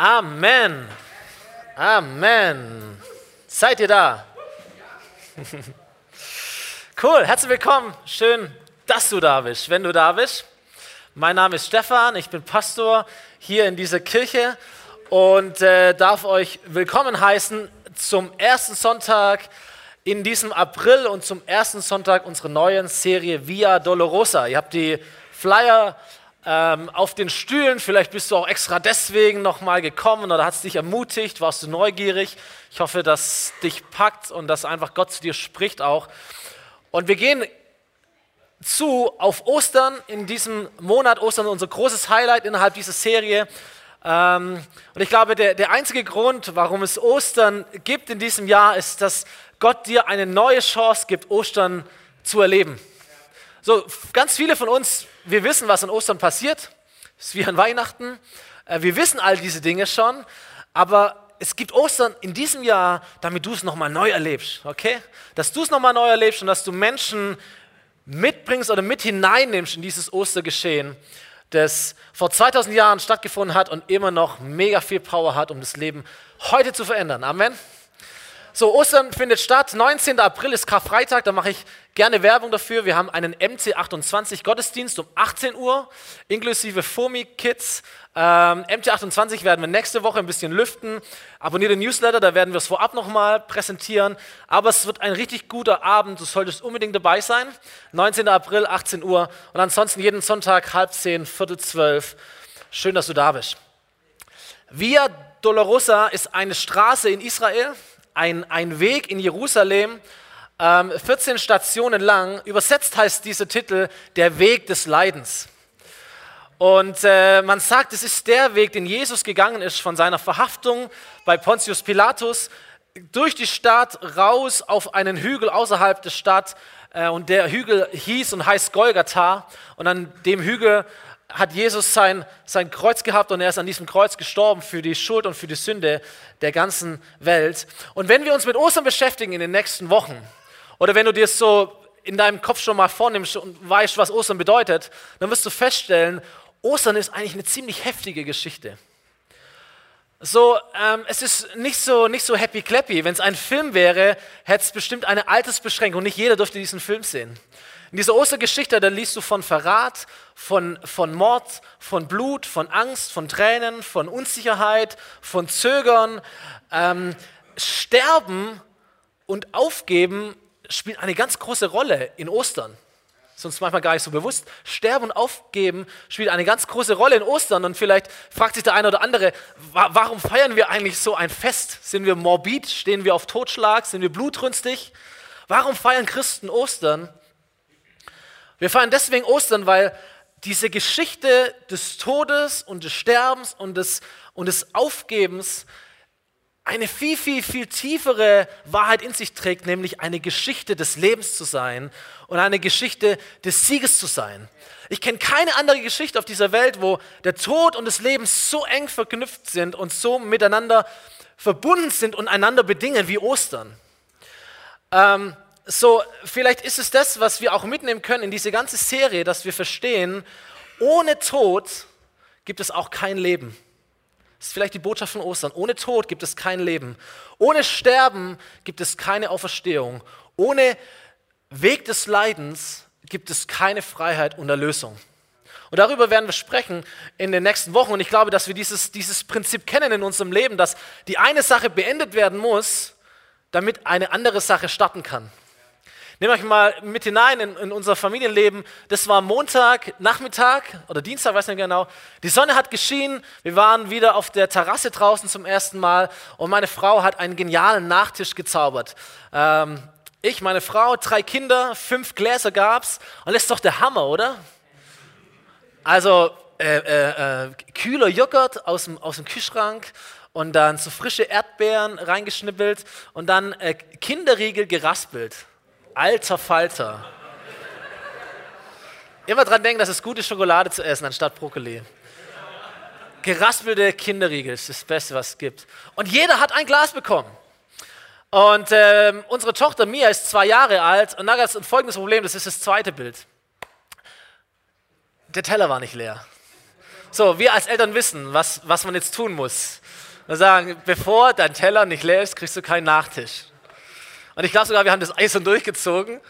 Amen. Amen. Seid ihr da? Cool, herzlich willkommen. Schön, dass du da bist, wenn du da bist. Mein Name ist Stefan, ich bin Pastor hier in dieser Kirche und äh, darf euch willkommen heißen zum ersten Sonntag in diesem April und zum ersten Sonntag unserer neuen Serie Via Dolorosa. Ihr habt die Flyer ähm, auf den Stühlen, vielleicht bist du auch extra deswegen nochmal gekommen oder hat es dich ermutigt, warst du neugierig. Ich hoffe, dass dich packt und dass einfach Gott zu dir spricht auch. Und wir gehen zu auf Ostern in diesem Monat. Ostern ist unser großes Highlight innerhalb dieser Serie. Ähm, und ich glaube, der, der einzige Grund, warum es Ostern gibt in diesem Jahr, ist, dass Gott dir eine neue Chance gibt, Ostern zu erleben. So, ganz viele von uns, wir wissen, was an Ostern passiert. Es ist wie an Weihnachten. Äh, wir wissen all diese Dinge schon. Aber es gibt Ostern in diesem Jahr, damit du es nochmal neu erlebst, okay? Dass du es nochmal neu erlebst und dass du Menschen mitbringst oder mit hineinnimmst in dieses Ostergeschehen, das vor 2000 Jahren stattgefunden hat und immer noch mega viel Power hat, um das Leben heute zu verändern. Amen. So, Ostern findet statt. 19. April ist Karfreitag, da mache ich gerne Werbung dafür. Wir haben einen MC28 Gottesdienst um 18 Uhr, inklusive FOMI Kids. Ähm, MC28 werden wir nächste Woche ein bisschen lüften. Abonniere den Newsletter, da werden wir es vorab nochmal präsentieren. Aber es wird ein richtig guter Abend, du solltest unbedingt dabei sein. 19. April, 18 Uhr und ansonsten jeden Sonntag halb zehn, viertel zwölf. Schön, dass du da bist. Via Dolorosa ist eine Straße in Israel, ein, ein Weg in Jerusalem, ähm, 14 Stationen lang. Übersetzt heißt dieser Titel der Weg des Leidens. Und äh, man sagt, es ist der Weg, den Jesus gegangen ist von seiner Verhaftung bei Pontius Pilatus durch die Stadt raus auf einen Hügel außerhalb der Stadt. Äh, und der Hügel hieß und heißt Golgatha. Und an dem Hügel hat Jesus sein, sein Kreuz gehabt und er ist an diesem Kreuz gestorben für die Schuld und für die Sünde der ganzen Welt. Und wenn wir uns mit Ostern beschäftigen in den nächsten Wochen, oder wenn du dir so in deinem Kopf schon mal vornimmst und weißt, was Ostern bedeutet, dann wirst du feststellen, Ostern ist eigentlich eine ziemlich heftige Geschichte. So, ähm, es ist nicht so, nicht so happy clappy. Wenn es ein Film wäre, hätte es bestimmt eine Altersbeschränkung. Nicht jeder dürfte diesen Film sehen. In dieser Ostergeschichte, da liest du von Verrat, von, von Mord, von Blut, von Angst, von Tränen, von Unsicherheit, von Zögern. Ähm, Sterben und Aufgeben spielt eine ganz große Rolle in Ostern. Uns manchmal gar nicht so bewusst. Sterben und Aufgeben spielt eine ganz große Rolle in Ostern. Und vielleicht fragt sich der eine oder andere, warum feiern wir eigentlich so ein Fest? Sind wir morbid? Stehen wir auf Totschlag? Sind wir blutrünstig? Warum feiern Christen Ostern? Wir feiern deswegen Ostern, weil diese Geschichte des Todes und des Sterbens und des, und des Aufgebens eine viel, viel, viel tiefere Wahrheit in sich trägt, nämlich eine Geschichte des Lebens zu sein und eine Geschichte des Sieges zu sein. Ich kenne keine andere Geschichte auf dieser Welt, wo der Tod und das Leben so eng verknüpft sind und so miteinander verbunden sind und einander bedingen wie Ostern. Ähm, so, vielleicht ist es das, was wir auch mitnehmen können in diese ganze Serie, dass wir verstehen, ohne Tod gibt es auch kein Leben. Das ist vielleicht die Botschaft von Ostern. Ohne Tod gibt es kein Leben. Ohne Sterben gibt es keine Auferstehung. Ohne Weg des Leidens gibt es keine Freiheit und Erlösung. Und darüber werden wir sprechen in den nächsten Wochen. Und ich glaube, dass wir dieses, dieses Prinzip kennen in unserem Leben, dass die eine Sache beendet werden muss, damit eine andere Sache starten kann. Nehmt euch mal mit hinein in, in, unser Familienleben. Das war Montag, Nachmittag oder Dienstag, weiß nicht genau. Die Sonne hat geschienen. Wir waren wieder auf der Terrasse draußen zum ersten Mal und meine Frau hat einen genialen Nachtisch gezaubert. Ähm, ich, meine Frau, drei Kinder, fünf Gläser gab's und das ist doch der Hammer, oder? Also äh, äh, äh, kühler Joghurt aus dem, aus dem Kühlschrank und dann so frische Erdbeeren reingeschnippelt und dann äh, Kinderriegel geraspelt. Alter Falter. Immer dran denken, dass es gute Schokolade zu essen anstatt Brokkoli. Geraspelte Kinderriegel ist das Beste, was es gibt. Und jeder hat ein Glas bekommen. Und ähm, unsere Tochter Mia ist zwei Jahre alt und da gab es ein folgendes Problem, das ist das zweite Bild. Der Teller war nicht leer. So, wir als Eltern wissen, was, was man jetzt tun muss. Wir sagen, bevor dein Teller nicht leer ist, kriegst du keinen Nachtisch. Und ich glaube sogar, wir haben das Eis durchgezogen.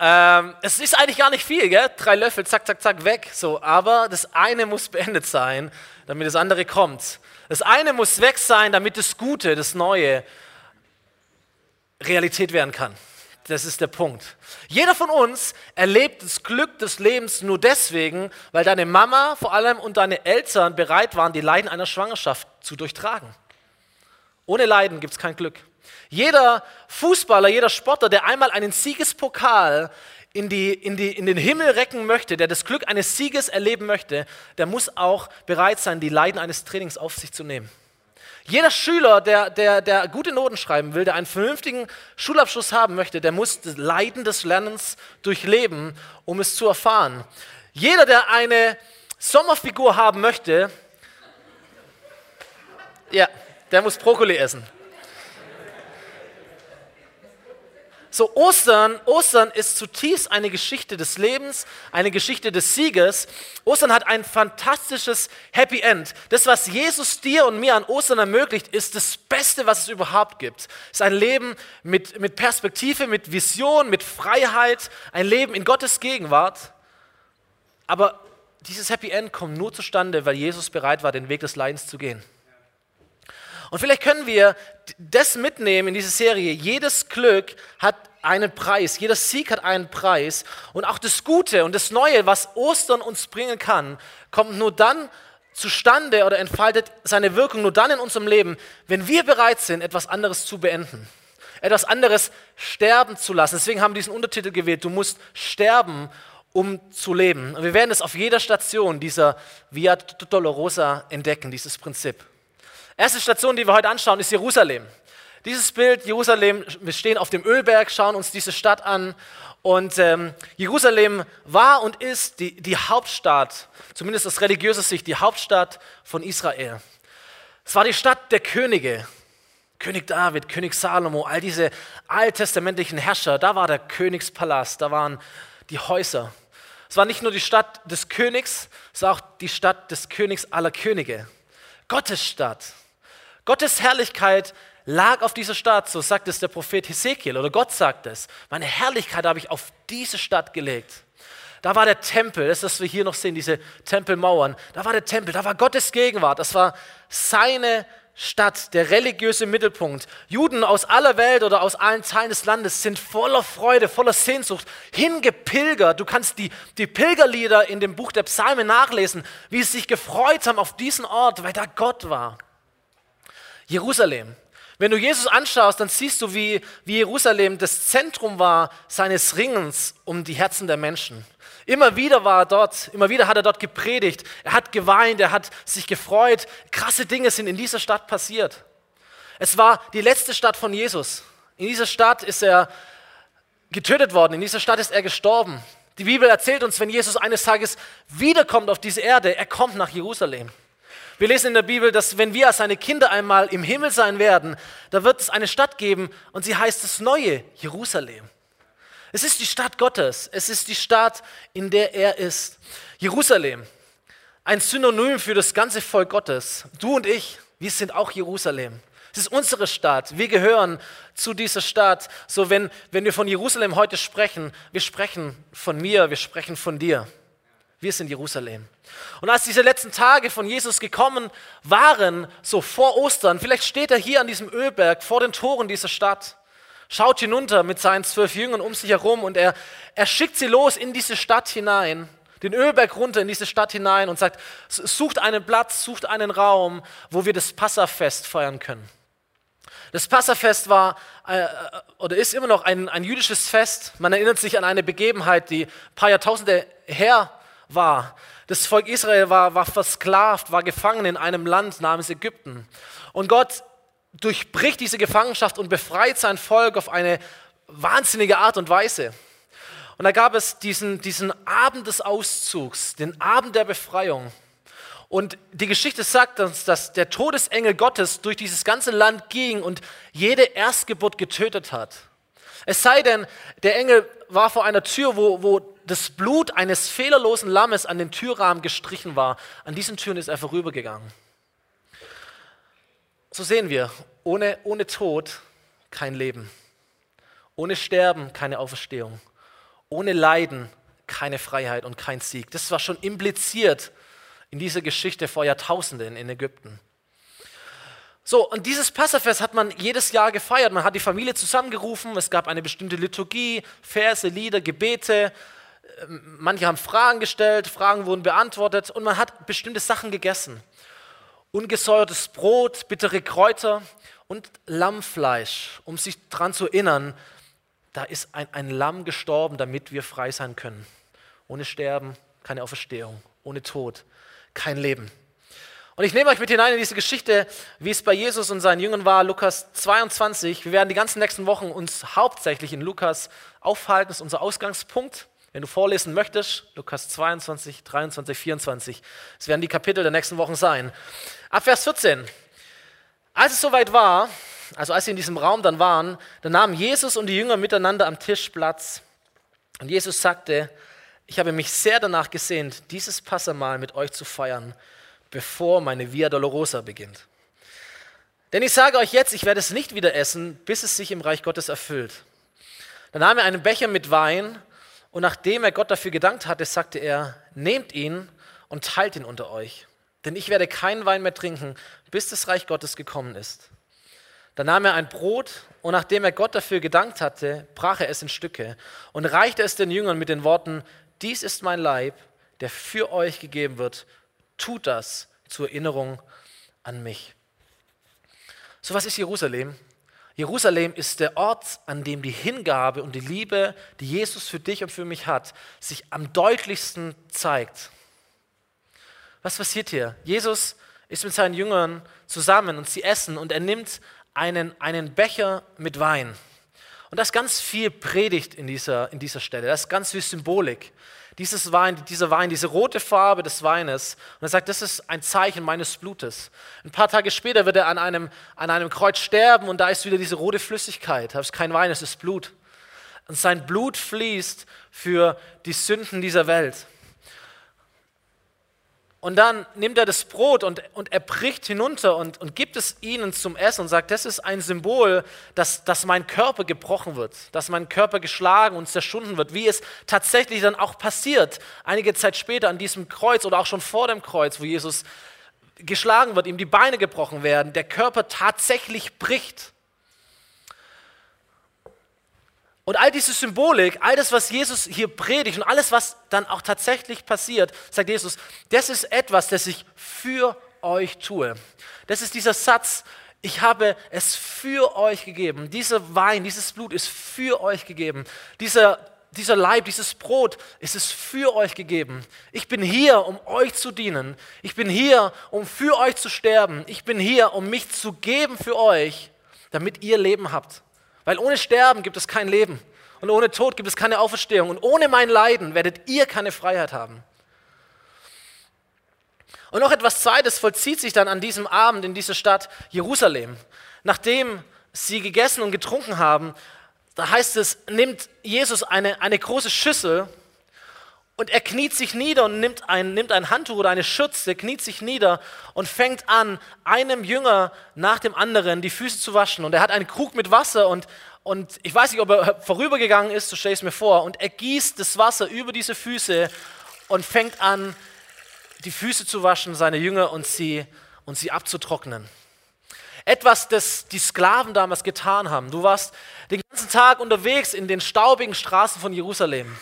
Ähm, es ist eigentlich gar nicht viel, gell? drei Löffel, zack, zack, zack, weg. So, aber das eine muss beendet sein, damit das andere kommt. Das eine muss weg sein, damit das Gute, das Neue Realität werden kann. Das ist der Punkt. Jeder von uns erlebt das Glück des Lebens nur deswegen, weil deine Mama vor allem und deine Eltern bereit waren, die Leiden einer Schwangerschaft zu durchtragen. Ohne Leiden gibt es kein Glück. Jeder Fußballer, jeder Sportler, der einmal einen Siegespokal in, die, in, die, in den Himmel recken möchte, der das Glück eines Sieges erleben möchte, der muss auch bereit sein, die Leiden eines Trainings auf sich zu nehmen. Jeder Schüler, der, der, der gute Noten schreiben will, der einen vernünftigen Schulabschluss haben möchte, der muss das Leiden des Lernens durchleben, um es zu erfahren. Jeder, der eine Sommerfigur haben möchte, ja, der muss Brokkoli essen. So Ostern, Ostern ist zutiefst eine Geschichte des Lebens, eine Geschichte des Sieges. Ostern hat ein fantastisches Happy End. Das, was Jesus dir und mir an Ostern ermöglicht, ist das Beste, was es überhaupt gibt. Es ist ein Leben mit, mit Perspektive, mit Vision, mit Freiheit, ein Leben in Gottes Gegenwart. Aber dieses Happy End kommt nur zustande, weil Jesus bereit war, den Weg des Leidens zu gehen. Und vielleicht können wir das mitnehmen in diese Serie. Jedes Glück hat einen Preis, jeder Sieg hat einen Preis. Und auch das Gute und das Neue, was Ostern uns bringen kann, kommt nur dann zustande oder entfaltet seine Wirkung nur dann in unserem Leben, wenn wir bereit sind, etwas anderes zu beenden. Etwas anderes sterben zu lassen. Deswegen haben wir diesen Untertitel gewählt. Du musst sterben, um zu leben. Und wir werden es auf jeder Station dieser Via Dolorosa entdecken, dieses Prinzip. Erste Station, die wir heute anschauen, ist Jerusalem. Dieses Bild, Jerusalem, wir stehen auf dem Ölberg, schauen uns diese Stadt an. Und ähm, Jerusalem war und ist die, die Hauptstadt, zumindest aus religiöser Sicht, die Hauptstadt von Israel. Es war die Stadt der Könige. König David, König Salomo, all diese alttestamentlichen Herrscher, da war der Königspalast, da waren die Häuser. Es war nicht nur die Stadt des Königs, es war auch die Stadt des Königs aller Könige. Gottes Stadt. Gottes Herrlichkeit lag auf dieser Stadt, so sagt es der Prophet Hesekiel oder Gott sagt es. Meine Herrlichkeit habe ich auf diese Stadt gelegt. Da war der Tempel, das, was wir hier noch sehen, diese Tempelmauern. Da war der Tempel, da war Gottes Gegenwart, das war seine Stadt, der religiöse Mittelpunkt. Juden aus aller Welt oder aus allen Teilen des Landes sind voller Freude, voller Sehnsucht hingepilgert. Du kannst die, die Pilgerlieder in dem Buch der Psalme nachlesen, wie sie sich gefreut haben auf diesen Ort, weil da Gott war. Jerusalem. Wenn du Jesus anschaust, dann siehst du, wie, wie Jerusalem das Zentrum war seines Ringens um die Herzen der Menschen. Immer wieder war er dort, immer wieder hat er dort gepredigt, er hat geweint, er hat sich gefreut. Krasse Dinge sind in dieser Stadt passiert. Es war die letzte Stadt von Jesus. In dieser Stadt ist er getötet worden, in dieser Stadt ist er gestorben. Die Bibel erzählt uns, wenn Jesus eines Tages wiederkommt auf diese Erde, er kommt nach Jerusalem. Wir lesen in der Bibel, dass wenn wir als seine Kinder einmal im Himmel sein werden, da wird es eine Stadt geben und sie heißt das neue Jerusalem. Es ist die Stadt Gottes, es ist die Stadt, in der er ist. Jerusalem, ein Synonym für das ganze Volk Gottes. Du und ich, wir sind auch Jerusalem. Es ist unsere Stadt. Wir gehören zu dieser Stadt. So, wenn, wenn wir von Jerusalem heute sprechen, wir sprechen von mir, wir sprechen von dir. Wir sind Jerusalem. Und als diese letzten Tage von Jesus gekommen waren, so vor Ostern, vielleicht steht er hier an diesem Ölberg vor den Toren dieser Stadt, schaut hinunter mit seinen zwölf Jüngern um sich herum und er, er schickt sie los in diese Stadt hinein, den Ölberg runter in diese Stadt hinein und sagt, sucht einen Platz, sucht einen Raum, wo wir das Passafest feiern können. Das Passafest war äh, oder ist immer noch ein, ein jüdisches Fest. Man erinnert sich an eine Begebenheit, die ein paar Jahrtausende her war. Das Volk Israel war, war versklavt, war gefangen in einem Land namens Ägypten. Und Gott durchbricht diese Gefangenschaft und befreit sein Volk auf eine wahnsinnige Art und Weise. Und da gab es diesen, diesen Abend des Auszugs, den Abend der Befreiung. Und die Geschichte sagt uns, dass der Todesengel Gottes durch dieses ganze Land ging und jede Erstgeburt getötet hat. Es sei denn, der Engel war vor einer Tür, wo, wo das Blut eines fehlerlosen Lammes an den Türrahmen gestrichen war. An diesen Türen ist er vorübergegangen. So sehen wir, ohne, ohne Tod kein Leben. Ohne Sterben keine Auferstehung. Ohne Leiden keine Freiheit und kein Sieg. Das war schon impliziert in dieser Geschichte vor Jahrtausenden in Ägypten. So, und dieses Passafest hat man jedes Jahr gefeiert. Man hat die Familie zusammengerufen, es gab eine bestimmte Liturgie, Verse, Lieder, Gebete. Ähm, manche haben Fragen gestellt, Fragen wurden beantwortet und man hat bestimmte Sachen gegessen. Ungesäuertes Brot, bittere Kräuter und Lammfleisch, um sich daran zu erinnern, da ist ein, ein Lamm gestorben, damit wir frei sein können. Ohne Sterben keine Auferstehung, ohne Tod kein Leben. Und ich nehme euch mit hinein in diese Geschichte, wie es bei Jesus und seinen Jüngern war, Lukas 22. Wir werden die ganzen nächsten Wochen uns hauptsächlich in Lukas aufhalten, das ist unser Ausgangspunkt. Wenn du vorlesen möchtest, Lukas 22, 23, 24, das werden die Kapitel der nächsten Wochen sein. Ab Vers 14. Als es soweit war, also als sie in diesem Raum dann waren, dann nahmen Jesus und die Jünger miteinander am Tisch Platz. Und Jesus sagte, ich habe mich sehr danach gesehnt, dieses Passamal mit euch zu feiern bevor meine Via Dolorosa beginnt. Denn ich sage euch jetzt, ich werde es nicht wieder essen, bis es sich im Reich Gottes erfüllt. Dann nahm er einen Becher mit Wein und nachdem er Gott dafür gedankt hatte, sagte er, nehmt ihn und teilt ihn unter euch. Denn ich werde keinen Wein mehr trinken, bis das Reich Gottes gekommen ist. Dann nahm er ein Brot und nachdem er Gott dafür gedankt hatte, brach er es in Stücke und reichte es den Jüngern mit den Worten, dies ist mein Leib, der für euch gegeben wird tut das zur Erinnerung an mich. So was ist Jerusalem? Jerusalem ist der Ort, an dem die Hingabe und die Liebe, die Jesus für dich und für mich hat, sich am deutlichsten zeigt. Was passiert hier? Jesus ist mit seinen Jüngern zusammen und sie essen und er nimmt einen, einen Becher mit Wein. Und da ist ganz viel Predigt in dieser, in dieser Stelle, da ist ganz viel Symbolik dieses Wein, dieser Wein, diese rote Farbe des Weines. Und er sagt, das ist ein Zeichen meines Blutes. Ein paar Tage später wird er an einem, an einem Kreuz sterben und da ist wieder diese rote Flüssigkeit. Das ist kein Wein, es ist Blut. Und sein Blut fließt für die Sünden dieser Welt. Und dann nimmt er das Brot und, und er bricht hinunter und, und gibt es ihnen zum Essen und sagt, das ist ein Symbol, dass, dass mein Körper gebrochen wird, dass mein Körper geschlagen und zerschunden wird, wie es tatsächlich dann auch passiert, einige Zeit später an diesem Kreuz oder auch schon vor dem Kreuz, wo Jesus geschlagen wird, ihm die Beine gebrochen werden, der Körper tatsächlich bricht. Und all diese Symbolik, all das, was Jesus hier predigt und alles, was dann auch tatsächlich passiert, sagt Jesus, das ist etwas, das ich für euch tue. Das ist dieser Satz, ich habe es für euch gegeben. Dieser Wein, dieses Blut ist für euch gegeben. Dieser, dieser Leib, dieses Brot ist es für euch gegeben. Ich bin hier, um euch zu dienen. Ich bin hier, um für euch zu sterben. Ich bin hier, um mich zu geben für euch, damit ihr Leben habt. Weil ohne Sterben gibt es kein Leben. Und ohne Tod gibt es keine Auferstehung. Und ohne mein Leiden werdet ihr keine Freiheit haben. Und noch etwas Zweites vollzieht sich dann an diesem Abend in dieser Stadt Jerusalem. Nachdem sie gegessen und getrunken haben, da heißt es, nimmt Jesus eine, eine große Schüssel und er kniet sich nieder und nimmt ein, nimmt ein Handtuch oder eine Schürze, kniet sich nieder und fängt an, einem Jünger nach dem anderen die Füße zu waschen. Und er hat einen Krug mit Wasser und, und ich weiß nicht, ob er vorübergegangen ist, so stelle ich es mir vor. Und er gießt das Wasser über diese Füße und fängt an, die Füße zu waschen, seine Jünger und sie, und sie abzutrocknen. Etwas, das die Sklaven damals getan haben. Du warst den ganzen Tag unterwegs in den staubigen Straßen von Jerusalem.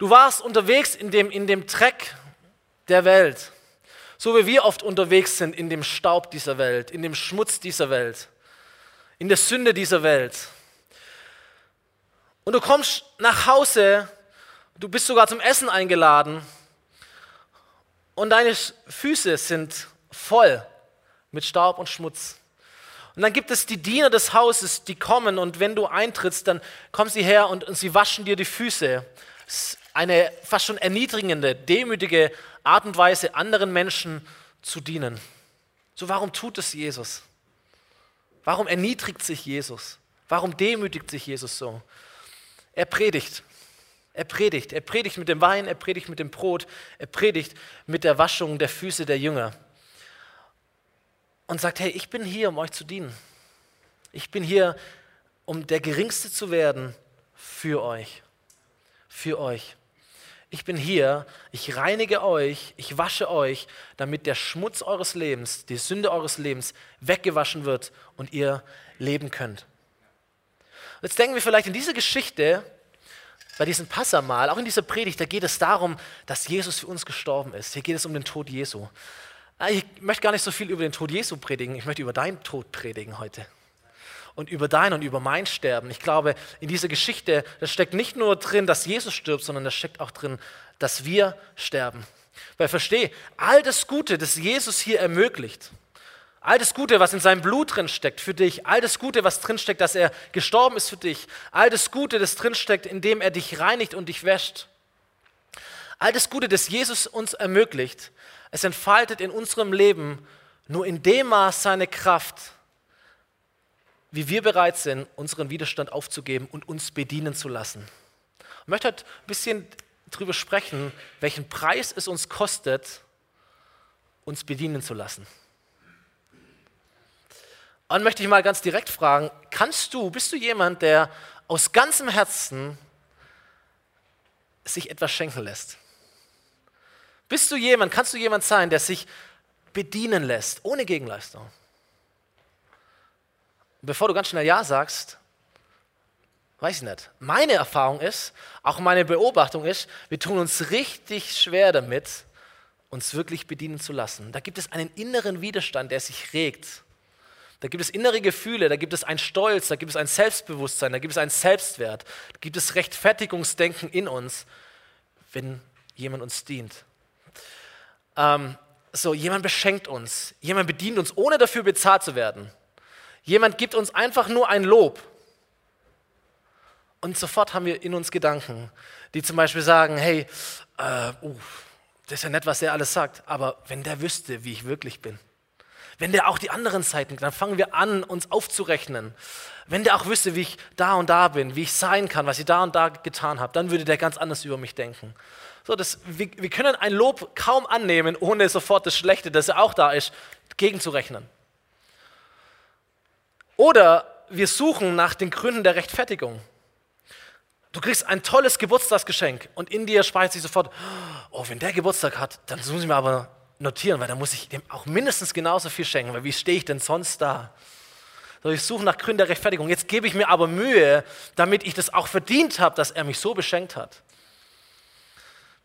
Du warst unterwegs in dem, in dem Dreck der Welt, so wie wir oft unterwegs sind in dem Staub dieser Welt, in dem Schmutz dieser Welt, in der Sünde dieser Welt. Und du kommst nach Hause, du bist sogar zum Essen eingeladen und deine Füße sind voll mit Staub und Schmutz. Und dann gibt es die Diener des Hauses, die kommen und wenn du eintrittst, dann kommen sie her und, und sie waschen dir die Füße eine fast schon erniedrigende, demütige Art und Weise, anderen Menschen zu dienen. So, warum tut es Jesus? Warum erniedrigt sich Jesus? Warum demütigt sich Jesus so? Er predigt. Er predigt. Er predigt mit dem Wein, er predigt mit dem Brot, er predigt mit der Waschung der Füße der Jünger. Und sagt, hey, ich bin hier, um euch zu dienen. Ich bin hier, um der Geringste zu werden für euch. Für euch. Ich bin hier, ich reinige euch, ich wasche euch, damit der Schmutz eures Lebens, die Sünde eures Lebens weggewaschen wird und ihr leben könnt. Jetzt denken wir vielleicht in diese Geschichte, bei diesem Passamal, auch in dieser Predigt, da geht es darum, dass Jesus für uns gestorben ist. Hier geht es um den Tod Jesu. Ah, ich möchte gar nicht so viel über den Tod Jesu predigen, ich möchte über deinen Tod predigen heute. Und über dein und über mein Sterben. Ich glaube, in dieser Geschichte, da steckt nicht nur drin, dass Jesus stirbt, sondern da steckt auch drin, dass wir sterben. Weil verstehe, all das Gute, das Jesus hier ermöglicht, All das Gute, was in seinem Blut drin steckt für dich, all das Gute, was drin steckt, dass er gestorben ist für dich, all das Gute, das drin steckt, indem er dich reinigt und dich wäscht. All das Gute, das Jesus uns ermöglicht, es entfaltet in unserem Leben nur in dem Maß seine Kraft, wie wir bereit sind, unseren Widerstand aufzugeben und uns bedienen zu lassen. Ich möchte heute ein bisschen darüber sprechen, welchen Preis es uns kostet, uns bedienen zu lassen. Und möchte ich mal ganz direkt fragen, kannst du, bist du jemand, der aus ganzem Herzen sich etwas schenken lässt? Bist du jemand, kannst du jemand sein, der sich bedienen lässt, ohne Gegenleistung? Bevor du ganz schnell Ja sagst, weiß ich nicht. Meine Erfahrung ist, auch meine Beobachtung ist, wir tun uns richtig schwer damit, uns wirklich bedienen zu lassen. Da gibt es einen inneren Widerstand, der sich regt. Da gibt es innere Gefühle, da gibt es ein Stolz, da gibt es ein Selbstbewusstsein, da gibt es einen Selbstwert, da gibt es Rechtfertigungsdenken in uns, wenn jemand uns dient. Ähm, so, jemand beschenkt uns, jemand bedient uns, ohne dafür bezahlt zu werden. Jemand gibt uns einfach nur ein Lob. Und sofort haben wir in uns Gedanken, die zum Beispiel sagen, hey, äh, uh, das ist ja nett, was er alles sagt, aber wenn der wüsste, wie ich wirklich bin. Wenn der auch die anderen Seiten, dann fangen wir an, uns aufzurechnen. Wenn der auch wüsste, wie ich da und da bin, wie ich sein kann, was ich da und da getan habe, dann würde der ganz anders über mich denken. So, das, wir, wir können ein Lob kaum annehmen, ohne sofort das Schlechte, das ja auch da ist, gegenzurechnen. Oder wir suchen nach den Gründen der Rechtfertigung. Du kriegst ein tolles Geburtstagsgeschenk und in dir speichert sich sofort, oh, wenn der Geburtstag hat, dann muss ich mir aber notieren, weil dann muss ich dem auch mindestens genauso viel schenken, weil wie stehe ich denn sonst da? So, ich suche nach Gründen der Rechtfertigung. Jetzt gebe ich mir aber Mühe, damit ich das auch verdient habe, dass er mich so beschenkt hat.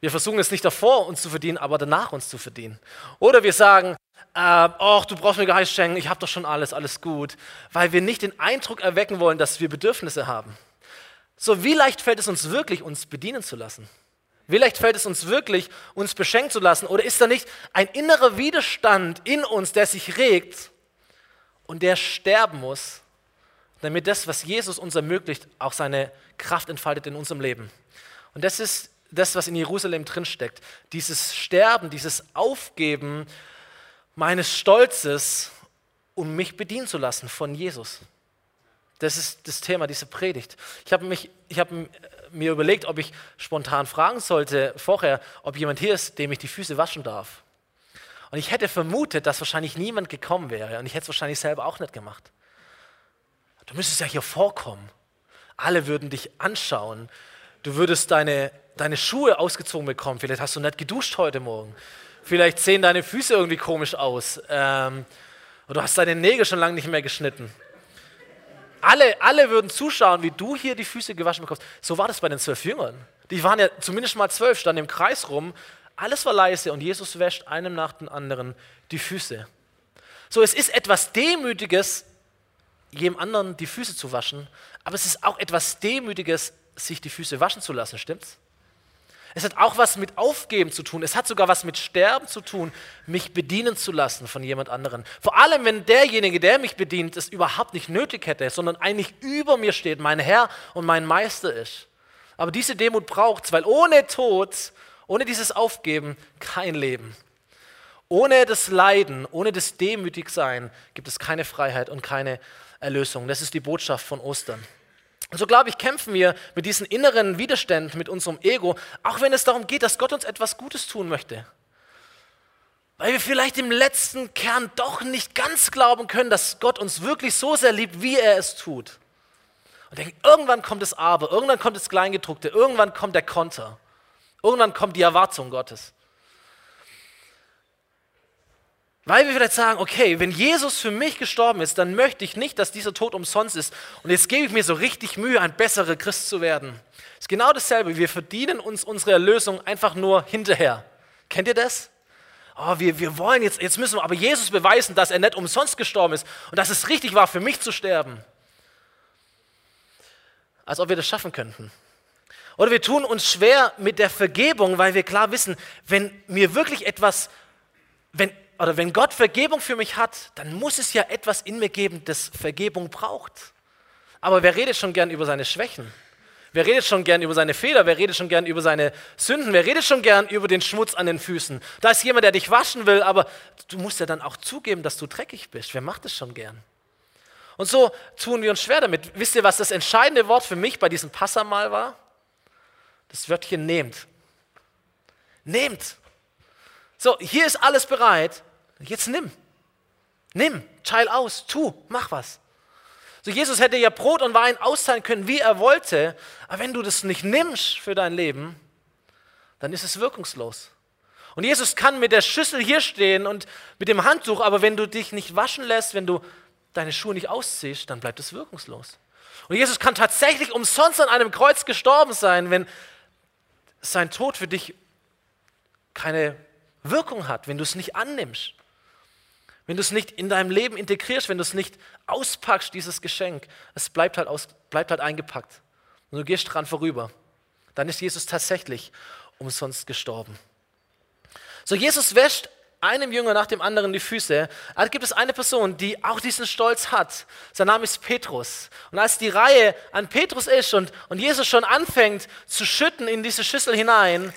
Wir versuchen es nicht davor, uns zu verdienen, aber danach uns zu verdienen. Oder wir sagen, äh, du brauchst mir nicht schenken, ich habe doch schon alles, alles gut, weil wir nicht den Eindruck erwecken wollen, dass wir Bedürfnisse haben. So, wie leicht fällt es uns wirklich, uns bedienen zu lassen? Vielleicht fällt es uns wirklich, uns beschenken zu lassen. Oder ist da nicht ein innerer Widerstand in uns, der sich regt und der sterben muss, damit das, was Jesus uns ermöglicht, auch seine Kraft entfaltet in unserem Leben? Und das ist das, was in Jerusalem drinsteckt. Dieses Sterben, dieses Aufgeben meines Stolzes, um mich bedienen zu lassen von Jesus. Das ist das Thema dieser Predigt. Ich habe hab mir überlegt, ob ich spontan fragen sollte vorher, ob jemand hier ist, dem ich die Füße waschen darf. Und ich hätte vermutet, dass wahrscheinlich niemand gekommen wäre und ich hätte es wahrscheinlich selber auch nicht gemacht. Du müsstest ja hier vorkommen. Alle würden dich anschauen. Du würdest deine, deine Schuhe ausgezogen bekommen. Vielleicht hast du nicht geduscht heute Morgen. Vielleicht sehen deine Füße irgendwie komisch aus. Ähm, oder du hast deine Nägel schon lange nicht mehr geschnitten. Alle, alle würden zuschauen, wie du hier die Füße gewaschen bekommst. So war das bei den zwölf Jüngern. Die waren ja zumindest mal zwölf, standen im Kreis rum. Alles war leise und Jesus wäscht einem nach dem anderen die Füße. So, es ist etwas Demütiges, jedem anderen die Füße zu waschen, aber es ist auch etwas Demütiges, sich die Füße waschen zu lassen, stimmt's? Es hat auch was mit Aufgeben zu tun. Es hat sogar was mit Sterben zu tun, mich bedienen zu lassen von jemand anderem. Vor allem, wenn derjenige, der mich bedient, es überhaupt nicht nötig hätte, sondern eigentlich über mir steht, mein Herr und mein Meister ist. Aber diese Demut braucht es, weil ohne Tod, ohne dieses Aufgeben kein Leben. Ohne das Leiden, ohne das Demütigsein gibt es keine Freiheit und keine Erlösung. Das ist die Botschaft von Ostern. So glaube ich, kämpfen wir mit diesen inneren Widerständen, mit unserem Ego, auch wenn es darum geht, dass Gott uns etwas Gutes tun möchte. Weil wir vielleicht im letzten Kern doch nicht ganz glauben können, dass Gott uns wirklich so sehr liebt, wie er es tut. Und denken, irgendwann kommt das Aber, irgendwann kommt das Kleingedruckte, irgendwann kommt der Konter, irgendwann kommt die Erwartung Gottes. Weil wir vielleicht sagen, okay, wenn Jesus für mich gestorben ist, dann möchte ich nicht, dass dieser Tod umsonst ist. Und jetzt gebe ich mir so richtig Mühe, ein besserer Christ zu werden. Das ist genau dasselbe. Wir verdienen uns unsere Erlösung einfach nur hinterher. Kennt ihr das? Oh, wir, wir wollen jetzt, jetzt müssen wir aber Jesus beweisen, dass er nicht umsonst gestorben ist und dass es richtig war, für mich zu sterben. Als ob wir das schaffen könnten. Oder wir tun uns schwer mit der Vergebung, weil wir klar wissen, wenn mir wirklich etwas, wenn oder wenn Gott Vergebung für mich hat, dann muss es ja etwas in mir geben, das Vergebung braucht. Aber wer redet schon gern über seine Schwächen? Wer redet schon gern über seine Fehler? Wer redet schon gern über seine Sünden? Wer redet schon gern über den Schmutz an den Füßen? Da ist jemand, der dich waschen will, aber du musst ja dann auch zugeben, dass du dreckig bist. Wer macht das schon gern? Und so tun wir uns schwer damit. Wisst ihr, was das entscheidende Wort für mich bei diesem Passamal war? Das Wörtchen nehmt. Nehmt. So, hier ist alles bereit. Jetzt nimm. Nimm, teil aus, tu, mach was. So, Jesus hätte ja Brot und Wein austeilen können, wie er wollte, aber wenn du das nicht nimmst für dein Leben, dann ist es wirkungslos. Und Jesus kann mit der Schüssel hier stehen und mit dem Handtuch, aber wenn du dich nicht waschen lässt, wenn du deine Schuhe nicht ausziehst, dann bleibt es wirkungslos. Und Jesus kann tatsächlich umsonst an einem Kreuz gestorben sein, wenn sein Tod für dich keine Wirkung hat, wenn du es nicht annimmst. Wenn du es nicht in deinem Leben integrierst, wenn du es nicht auspackst, dieses Geschenk, es bleibt halt, aus, bleibt halt eingepackt. Und du gehst dran vorüber. Dann ist Jesus tatsächlich umsonst gestorben. So, Jesus wäscht einem Jünger nach dem anderen die Füße. Also gibt es eine Person, die auch diesen Stolz hat. Sein Name ist Petrus. Und als die Reihe an Petrus ist und, und Jesus schon anfängt zu schütten in diese Schüssel hinein,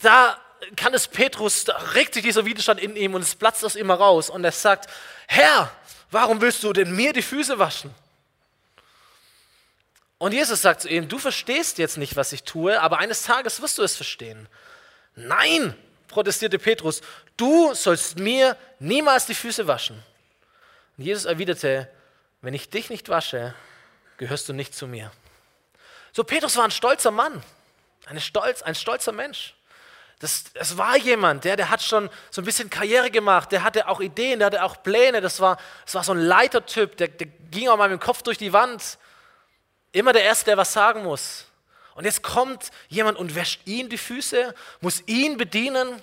da kann es Petrus, da regt sich dieser Widerstand in ihm und es platzt aus ihm heraus und er sagt, Herr, warum willst du denn mir die Füße waschen? Und Jesus sagt zu ihm, du verstehst jetzt nicht, was ich tue, aber eines Tages wirst du es verstehen. Nein, protestierte Petrus, du sollst mir niemals die Füße waschen. Und Jesus erwiderte, wenn ich dich nicht wasche, gehörst du nicht zu mir. So, Petrus war ein stolzer Mann, eine Stolz, ein stolzer Mensch. Das, das war jemand, der, der hat schon so ein bisschen Karriere gemacht, der hatte auch Ideen, der hatte auch Pläne, das war, das war so ein Leitertyp, der, der ging auch mal mit dem Kopf durch die Wand. Immer der Erste, der was sagen muss. Und jetzt kommt jemand und wäscht ihm die Füße, muss ihn bedienen,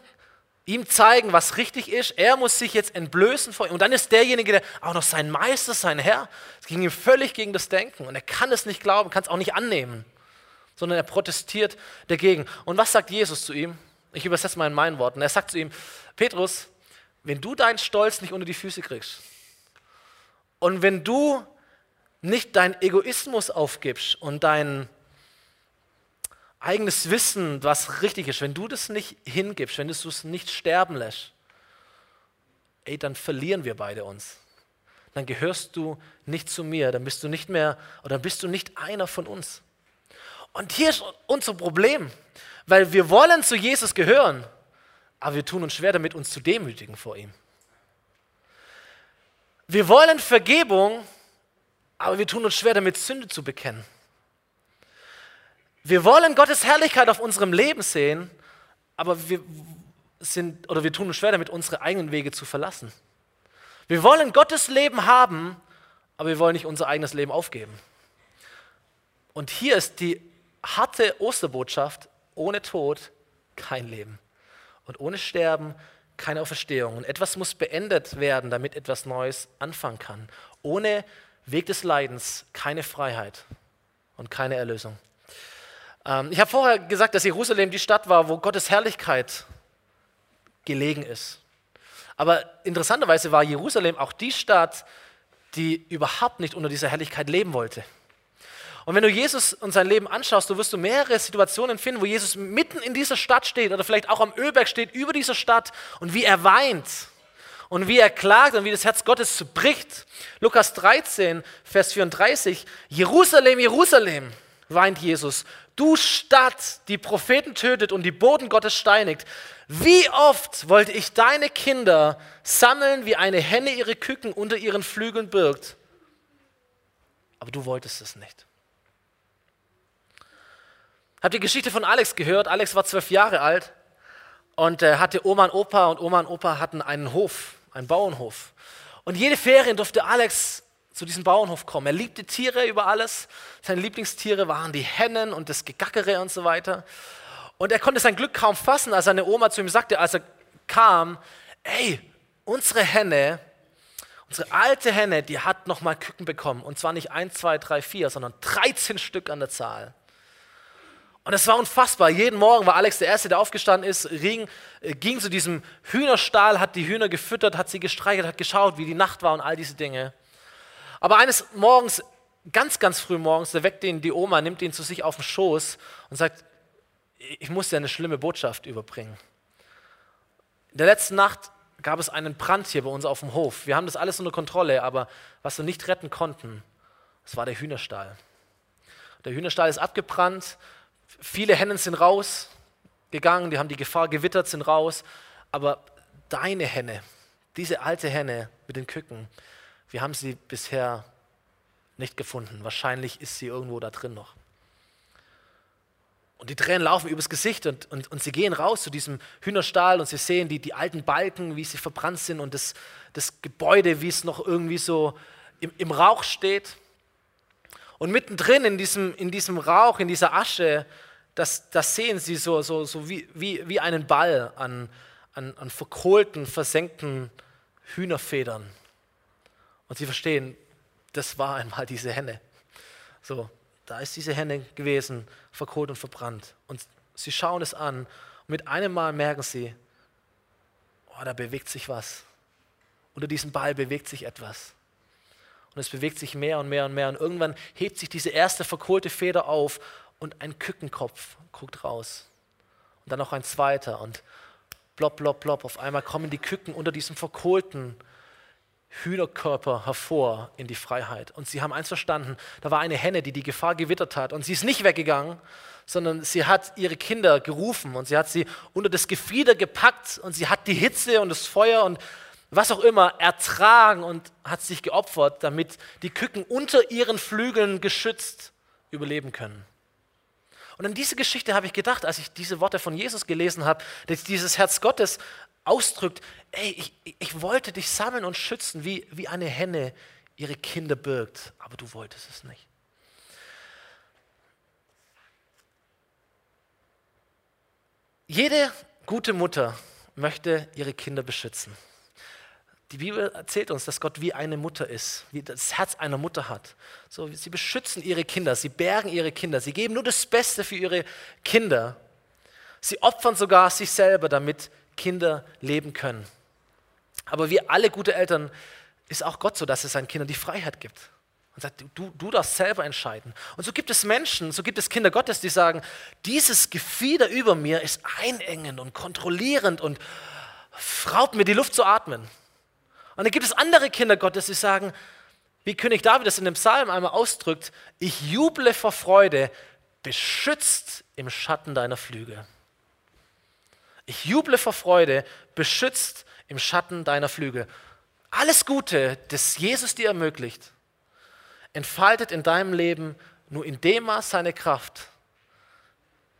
ihm zeigen, was richtig ist. Er muss sich jetzt entblößen vor ihm. Und dann ist derjenige, der auch noch sein Meister, sein Herr. Es ging ihm völlig gegen das Denken. Und er kann es nicht glauben, kann es auch nicht annehmen, sondern er protestiert dagegen. Und was sagt Jesus zu ihm? Ich übersetze mal in meinen Worten. Er sagt zu ihm, Petrus, wenn du deinen Stolz nicht unter die Füße kriegst und wenn du nicht deinen Egoismus aufgibst und dein eigenes Wissen, was richtig ist, wenn du das nicht hingibst, wenn du es nicht sterben lässt, ey, dann verlieren wir beide uns. Dann gehörst du nicht zu mir, dann bist du nicht mehr oder bist du nicht einer von uns. Und hier ist unser Problem. Weil wir wollen zu Jesus gehören, aber wir tun uns schwer damit, uns zu demütigen vor ihm. Wir wollen Vergebung, aber wir tun uns schwer damit, Sünde zu bekennen. Wir wollen Gottes Herrlichkeit auf unserem Leben sehen, aber wir sind oder wir tun uns schwer damit, unsere eigenen Wege zu verlassen. Wir wollen Gottes Leben haben, aber wir wollen nicht unser eigenes Leben aufgeben. Und hier ist die harte Osterbotschaft, ohne Tod kein Leben. Und ohne Sterben keine Auferstehung. Und etwas muss beendet werden, damit etwas Neues anfangen kann. Ohne Weg des Leidens keine Freiheit und keine Erlösung. Ähm, ich habe vorher gesagt, dass Jerusalem die Stadt war, wo Gottes Herrlichkeit gelegen ist. Aber interessanterweise war Jerusalem auch die Stadt, die überhaupt nicht unter dieser Herrlichkeit leben wollte. Und wenn du Jesus und sein Leben anschaust, du wirst du mehrere Situationen finden, wo Jesus mitten in dieser Stadt steht oder vielleicht auch am Ölberg steht, über dieser Stadt und wie er weint und wie er klagt und wie das Herz Gottes zerbricht. Lukas 13, Vers 34, Jerusalem, Jerusalem, weint Jesus, du Stadt, die Propheten tötet und die Boden Gottes steinigt. Wie oft wollte ich deine Kinder sammeln, wie eine Henne ihre Küken unter ihren Flügeln birgt. Aber du wolltest es nicht. Habt ihr die Geschichte von Alex gehört? Alex war zwölf Jahre alt und äh, hatte Oma und Opa und Oma und Opa hatten einen Hof, einen Bauernhof. Und jede Ferien durfte Alex zu diesem Bauernhof kommen. Er liebte Tiere über alles. Seine Lieblingstiere waren die Hennen und das Gegackere und so weiter. Und er konnte sein Glück kaum fassen, als seine Oma zu ihm sagte, als er kam, ey, unsere Henne, unsere alte Henne, die hat nochmal Küken bekommen. Und zwar nicht 1, 2, 3, 4, sondern 13 Stück an der Zahl. Und es war unfassbar. Jeden Morgen war Alex der Erste, der aufgestanden ist, ging, äh, ging zu diesem Hühnerstall, hat die Hühner gefüttert, hat sie gestreichelt, hat geschaut, wie die Nacht war und all diese Dinge. Aber eines Morgens, ganz, ganz früh morgens, da weckt ihn die Oma, nimmt ihn zu sich auf den Schoß und sagt, ich muss dir eine schlimme Botschaft überbringen. In der letzten Nacht gab es einen Brand hier bei uns auf dem Hof. Wir haben das alles unter Kontrolle, aber was wir nicht retten konnten, das war der Hühnerstall. Der Hühnerstall ist abgebrannt, viele Hennen sind rausgegangen, die haben die Gefahr gewittert, sind raus, aber deine Henne, diese alte Henne mit den Küken, wir haben sie bisher nicht gefunden. Wahrscheinlich ist sie irgendwo da drin noch. Und die Tränen laufen übers Gesicht und, und, und sie gehen raus zu diesem Hühnerstall und sie sehen die, die alten Balken, wie sie verbrannt sind und das, das Gebäude, wie es noch irgendwie so im, im Rauch steht. Und mittendrin in diesem, in diesem Rauch, in dieser Asche, das, das sehen sie so, so, so wie, wie, wie einen Ball an, an, an verkohlten, versenkten Hühnerfedern. Und sie verstehen, das war einmal diese Henne. So, da ist diese Henne gewesen, verkohlt und verbrannt. Und sie schauen es an und mit einem Mal merken sie, oh, da bewegt sich was. Unter diesem Ball bewegt sich etwas. Und es bewegt sich mehr und mehr und mehr. Und irgendwann hebt sich diese erste verkohlte Feder auf und ein Kückenkopf guckt raus. Und dann noch ein zweiter und plopp, plopp, plopp. Auf einmal kommen die Küken unter diesem verkohlten Hühnerkörper hervor in die Freiheit. Und sie haben eins verstanden, da war eine Henne, die die Gefahr gewittert hat. Und sie ist nicht weggegangen, sondern sie hat ihre Kinder gerufen und sie hat sie unter das Gefieder gepackt und sie hat die Hitze und das Feuer und was auch immer ertragen und hat sich geopfert, damit die Küken unter ihren Flügeln geschützt überleben können. Und an diese Geschichte habe ich gedacht, als ich diese Worte von Jesus gelesen habe, dass dieses Herz Gottes ausdrückt, ey, ich, ich wollte dich sammeln und schützen, wie, wie eine Henne ihre Kinder birgt, aber du wolltest es nicht. Jede gute Mutter möchte ihre Kinder beschützen. Die Bibel erzählt uns, dass Gott wie eine Mutter ist, wie das Herz einer Mutter hat. So, sie beschützen ihre Kinder, sie bergen ihre Kinder, sie geben nur das Beste für ihre Kinder. Sie opfern sogar sich selber, damit Kinder leben können. Aber wie alle gute Eltern ist auch Gott so, dass er seinen Kindern die Freiheit gibt. Und sagt, du, du darfst selber entscheiden. Und so gibt es Menschen, so gibt es Kinder Gottes, die sagen, dieses Gefieder über mir ist einengend und kontrollierend und raubt mir die Luft zu atmen. Und dann gibt es andere Kinder Gottes, die sagen, wie König David das in dem Psalm einmal ausdrückt, ich juble vor Freude, beschützt im Schatten deiner Flügel. Ich juble vor Freude, beschützt im Schatten deiner Flügel. Alles Gute, das Jesus dir ermöglicht, entfaltet in deinem Leben nur in dem Maß seine Kraft,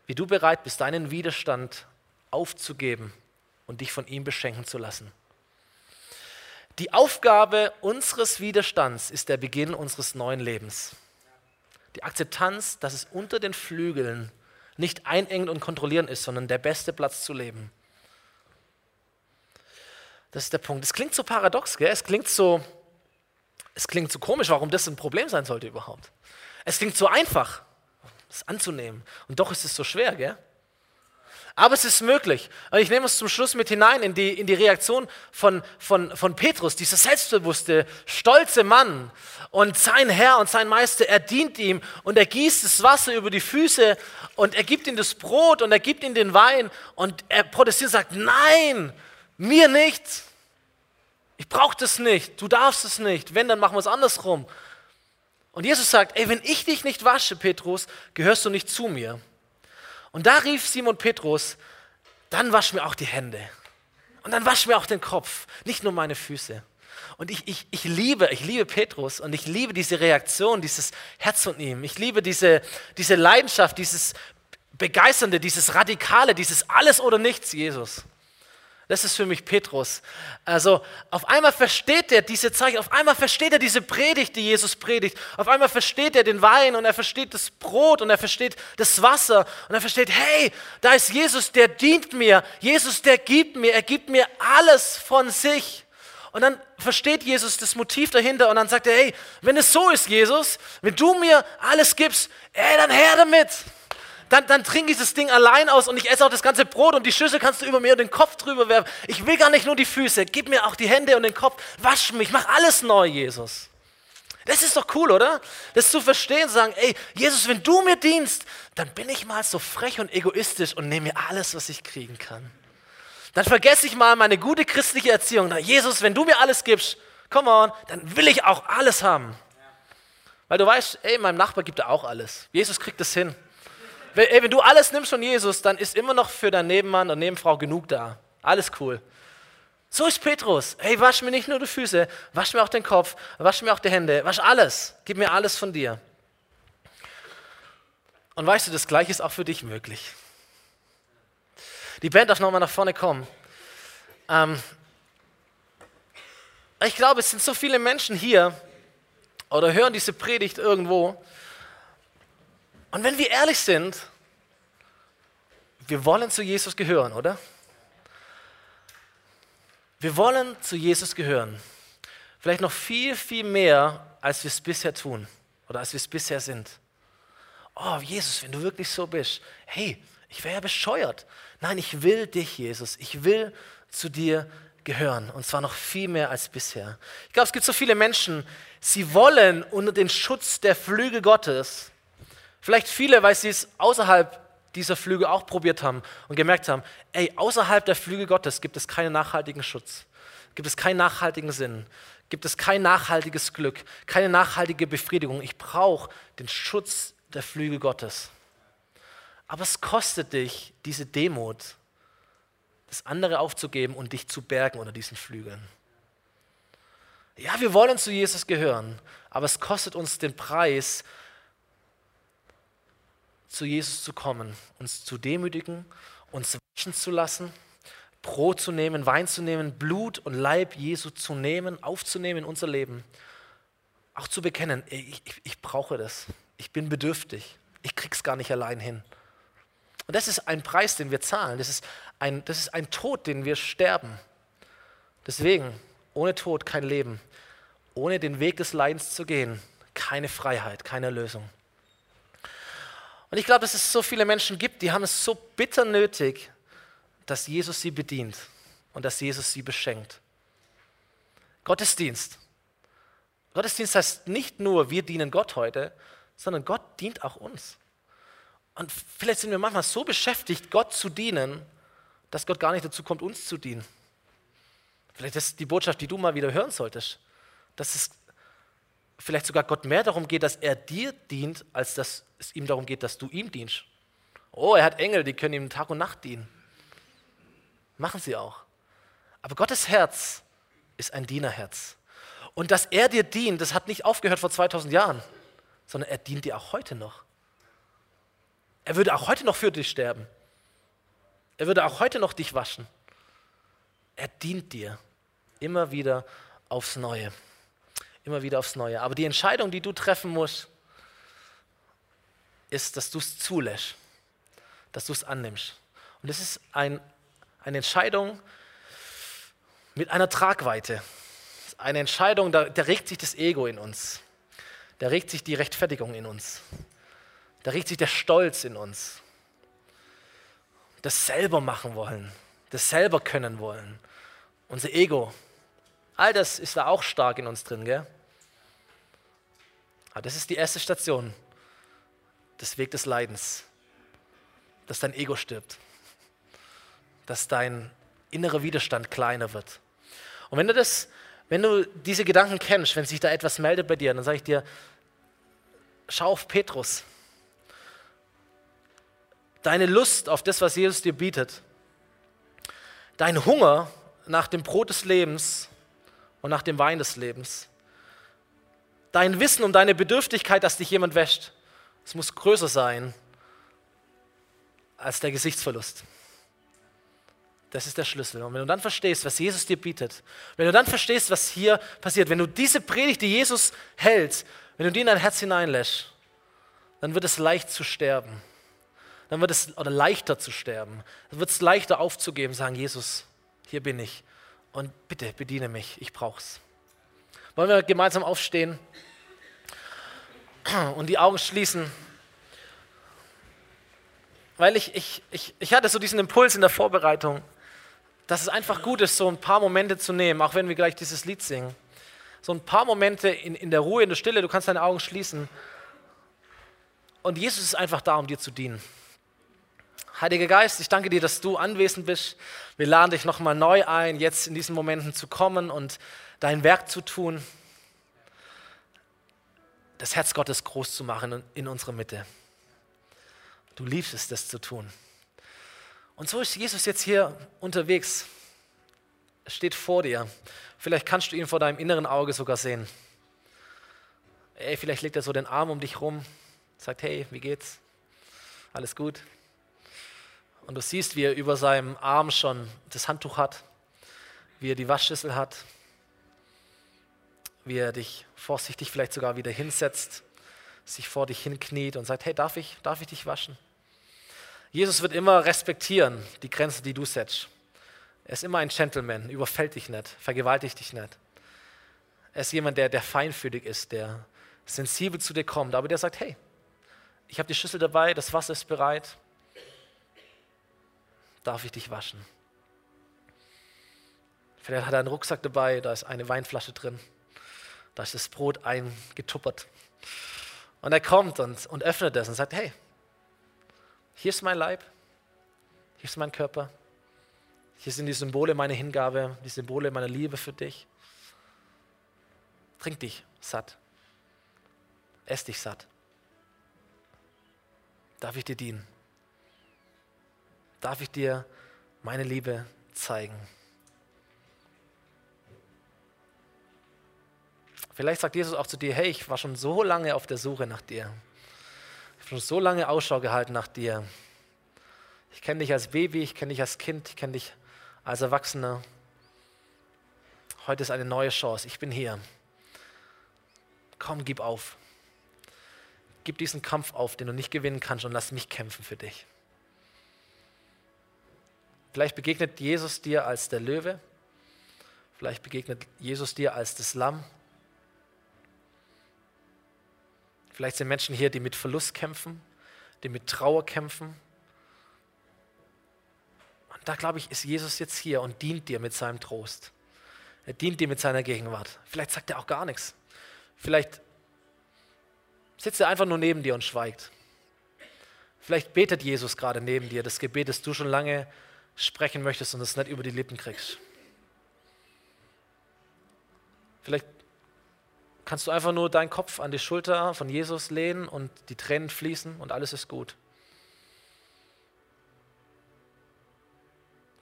wie du bereit bist, deinen Widerstand aufzugeben und dich von ihm beschenken zu lassen. Die Aufgabe unseres Widerstands ist der Beginn unseres neuen Lebens. Die Akzeptanz, dass es unter den Flügeln nicht einengen und kontrollieren ist, sondern der beste Platz zu leben. Das ist der Punkt. Es klingt so paradox, gell? Es klingt so, es klingt so komisch, warum das ein Problem sein sollte überhaupt. Es klingt so einfach, das anzunehmen. Und doch ist es so schwer, gell? Aber es ist möglich. Und ich nehme uns zum Schluss mit hinein in die, in die Reaktion von, von, von Petrus, dieser selbstbewusste, stolze Mann. Und sein Herr und sein Meister, er dient ihm und er gießt das Wasser über die Füße und er gibt ihm das Brot und er gibt ihm den Wein und er protestiert und sagt, nein, mir nicht. Ich brauche das nicht. Du darfst es nicht. Wenn, dann machen wir es andersrum. Und Jesus sagt, ey, wenn ich dich nicht wasche, Petrus, gehörst du nicht zu mir. Und da rief Simon Petrus, dann wasch mir auch die Hände. Und dann wasch mir auch den Kopf, nicht nur meine Füße. Und ich, ich, ich liebe, ich liebe Petrus und ich liebe diese Reaktion, dieses Herz von ihm. Ich liebe diese, diese Leidenschaft, dieses Begeisternde, dieses Radikale, dieses Alles oder Nichts, Jesus. Das ist für mich Petrus. Also auf einmal versteht er diese Zeichen, auf einmal versteht er diese Predigt, die Jesus predigt. Auf einmal versteht er den Wein und er versteht das Brot und er versteht das Wasser und er versteht, hey, da ist Jesus, der dient mir. Jesus, der gibt mir, er gibt mir alles von sich. Und dann versteht Jesus das Motiv dahinter und dann sagt er, hey, wenn es so ist, Jesus, wenn du mir alles gibst, ey, dann her damit dann, dann trinke ich das Ding allein aus und ich esse auch das ganze Brot und die Schüssel kannst du über mir und den Kopf drüber werfen. Ich will gar nicht nur die Füße, gib mir auch die Hände und den Kopf, wasch mich, mach alles neu, Jesus. Das ist doch cool, oder? Das zu verstehen, zu sagen, ey, Jesus, wenn du mir dienst, dann bin ich mal so frech und egoistisch und nehme mir alles, was ich kriegen kann. Dann vergesse ich mal meine gute christliche Erziehung. Na, Jesus, wenn du mir alles gibst, come on, dann will ich auch alles haben. Weil du weißt, ey, meinem Nachbar gibt er auch alles. Jesus kriegt das hin ey, wenn du alles nimmst von Jesus, dann ist immer noch für deinen Nebenmann und Nebenfrau genug da. Alles cool. So ist Petrus. Hey, wasch mir nicht nur die Füße, wasch mir auch den Kopf, wasch mir auch die Hände, wasch alles. Gib mir alles von dir. Und weißt du, das Gleiche ist auch für dich möglich. Die Band darf nochmal nach vorne kommen. Ähm, ich glaube, es sind so viele Menschen hier oder hören diese Predigt irgendwo und wenn wir ehrlich sind, wir wollen zu Jesus gehören, oder? Wir wollen zu Jesus gehören. Vielleicht noch viel, viel mehr, als wir es bisher tun oder als wir es bisher sind. Oh, Jesus, wenn du wirklich so bist, hey, ich wäre ja bescheuert. Nein, ich will dich, Jesus. Ich will zu dir gehören und zwar noch viel mehr als bisher. Ich glaube, es gibt so viele Menschen, sie wollen unter den Schutz der Flügel Gottes Vielleicht viele, weil sie es außerhalb dieser Flüge auch probiert haben und gemerkt haben, ey, außerhalb der Flüge Gottes gibt es keinen nachhaltigen Schutz, gibt es keinen nachhaltigen Sinn, gibt es kein nachhaltiges Glück, keine nachhaltige Befriedigung. Ich brauche den Schutz der Flüge Gottes. Aber es kostet dich diese Demut, das andere aufzugeben und dich zu bergen unter diesen Flügeln. Ja, wir wollen zu Jesus gehören, aber es kostet uns den Preis, zu Jesus zu kommen, uns zu demütigen, uns waschen zu lassen, Brot zu nehmen, Wein zu nehmen, Blut und Leib Jesu zu nehmen, aufzunehmen in unser Leben. Auch zu bekennen, ich, ich, ich brauche das. Ich bin bedürftig. Ich krieg's gar nicht allein hin. Und das ist ein Preis, den wir zahlen. Das ist ein, das ist ein Tod, den wir sterben. Deswegen, ohne Tod kein Leben. Ohne den Weg des Leidens zu gehen, keine Freiheit, keine Lösung. Und ich glaube, dass es so viele Menschen gibt, die haben es so bitter nötig, dass Jesus sie bedient und dass Jesus sie beschenkt. Gottesdienst. Gottesdienst heißt nicht nur, wir dienen Gott heute, sondern Gott dient auch uns. Und vielleicht sind wir manchmal so beschäftigt, Gott zu dienen, dass Gott gar nicht dazu kommt, uns zu dienen. Vielleicht ist die Botschaft, die du mal wieder hören solltest, dass es vielleicht sogar Gott mehr darum geht, dass er dir dient, als dass es ihm darum geht, dass du ihm dienst. Oh, er hat Engel, die können ihm Tag und Nacht dienen. Machen sie auch. Aber Gottes Herz ist ein Dienerherz. Und dass er dir dient, das hat nicht aufgehört vor 2000 Jahren, sondern er dient dir auch heute noch. Er würde auch heute noch für dich sterben. Er würde auch heute noch dich waschen. Er dient dir immer wieder aufs Neue. Immer wieder aufs Neue. Aber die Entscheidung, die du treffen musst, ist, dass du es zulässt, dass du es annimmst. Und das ist ein, eine Entscheidung mit einer Tragweite. Eine Entscheidung, da, da regt sich das Ego in uns. Da regt sich die Rechtfertigung in uns. Da regt sich der Stolz in uns. Das selber machen wollen, das selber können wollen. Unser Ego, All das ist da auch stark in uns drin, gell? Aber das ist die erste Station, das Weg des Leidens, dass dein Ego stirbt, dass dein innerer Widerstand kleiner wird. Und wenn du das Wenn du diese Gedanken kennst, wenn sich da etwas meldet bei dir, dann sage ich dir, schau auf Petrus. Deine Lust auf das, was Jesus dir bietet, dein Hunger nach dem Brot des Lebens und nach dem Wein des Lebens, dein Wissen um deine Bedürftigkeit, dass dich jemand wäscht, es muss größer sein als der Gesichtsverlust. Das ist der Schlüssel. Und wenn du dann verstehst, was Jesus dir bietet, wenn du dann verstehst, was hier passiert, wenn du diese Predigt, die Jesus hält, wenn du die in dein Herz hineinlässt, dann wird es leicht zu sterben. Dann wird es oder leichter zu sterben. Dann wird es leichter aufzugeben, sagen, Jesus, hier bin ich. Und bitte bediene mich, ich brauch's. Wollen wir gemeinsam aufstehen und die Augen schließen? Weil ich, ich, ich, ich hatte so diesen Impuls in der Vorbereitung dass es einfach gut ist, so ein paar Momente zu nehmen, auch wenn wir gleich dieses Lied singen. So ein paar Momente in, in der Ruhe, in der Stille, du kannst deine Augen schließen. Und Jesus ist einfach da, um dir zu dienen. Heiliger Geist, ich danke dir, dass du anwesend bist. Wir laden dich nochmal neu ein, jetzt in diesen Momenten zu kommen und dein Werk zu tun, das Herz Gottes groß zu machen in unserer Mitte. Du liebst es, das zu tun. Und so ist Jesus jetzt hier unterwegs. Er steht vor dir. Vielleicht kannst du ihn vor deinem inneren Auge sogar sehen. Ey, vielleicht legt er so den Arm um dich rum, sagt, hey, wie geht's? Alles gut? Und du siehst, wie er über seinem Arm schon das Handtuch hat, wie er die Waschschüssel hat, wie er dich vorsichtig vielleicht sogar wieder hinsetzt, sich vor dich hinkniet und sagt, hey, darf ich, darf ich dich waschen? Jesus wird immer respektieren, die Grenzen, die du setzt. Er ist immer ein Gentleman, überfällt dich nicht, vergewaltigt dich nicht. Er ist jemand, der, der feinfühlig ist, der sensibel zu dir kommt, aber der sagt, hey, ich habe die Schüssel dabei, das Wasser ist bereit, darf ich dich waschen? Vielleicht hat er einen Rucksack dabei, da ist eine Weinflasche drin, da ist das Brot eingetuppert. Und er kommt und, und öffnet das und sagt, hey, hier ist mein Leib, hier ist mein Körper, hier sind die Symbole meiner Hingabe, die Symbole meiner Liebe für dich. Trink dich satt, ess dich satt. Darf ich dir dienen? Darf ich dir meine Liebe zeigen? Vielleicht sagt Jesus auch zu dir, hey, ich war schon so lange auf der Suche nach dir schon so lange Ausschau gehalten nach dir. Ich kenne dich als Baby, ich kenne dich als Kind, ich kenne dich als Erwachsener. Heute ist eine neue Chance. Ich bin hier. Komm, gib auf. Gib diesen Kampf auf, den du nicht gewinnen kannst, und lass mich kämpfen für dich. Vielleicht begegnet Jesus dir als der Löwe. Vielleicht begegnet Jesus dir als das Lamm. Vielleicht sind Menschen hier, die mit Verlust kämpfen, die mit Trauer kämpfen. Und da glaube ich, ist Jesus jetzt hier und dient dir mit seinem Trost. Er dient dir mit seiner Gegenwart. Vielleicht sagt er auch gar nichts. Vielleicht sitzt er einfach nur neben dir und schweigt. Vielleicht betet Jesus gerade neben dir das Gebet, das du schon lange sprechen möchtest und es nicht über die Lippen kriegst. Vielleicht kannst du einfach nur deinen Kopf an die Schulter von Jesus lehnen und die Tränen fließen und alles ist gut.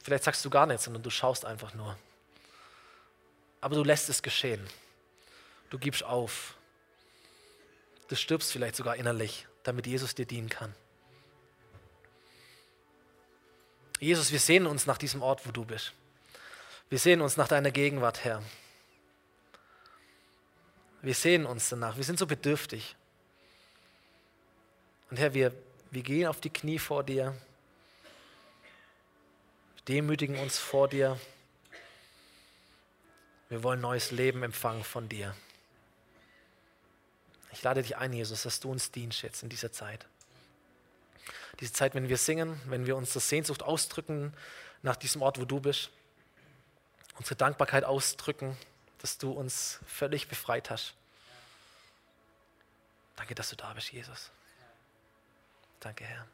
Vielleicht sagst du gar nichts, sondern du schaust einfach nur. Aber du lässt es geschehen. Du gibst auf. Du stirbst vielleicht sogar innerlich, damit Jesus dir dienen kann. Jesus, wir sehen uns nach diesem Ort, wo du bist. Wir sehen uns nach deiner Gegenwart, Herr. Wir sehen uns danach. Wir sind so bedürftig. Und Herr, wir, wir gehen auf die Knie vor dir, demütigen uns vor dir. Wir wollen neues Leben empfangen von dir. Ich lade dich ein, Jesus, dass du uns dienst jetzt in dieser Zeit. Diese Zeit, wenn wir singen, wenn wir unsere Sehnsucht ausdrücken nach diesem Ort, wo du bist, unsere Dankbarkeit ausdrücken dass du uns völlig befreit hast. Danke, dass du da bist, Jesus. Danke, Herr.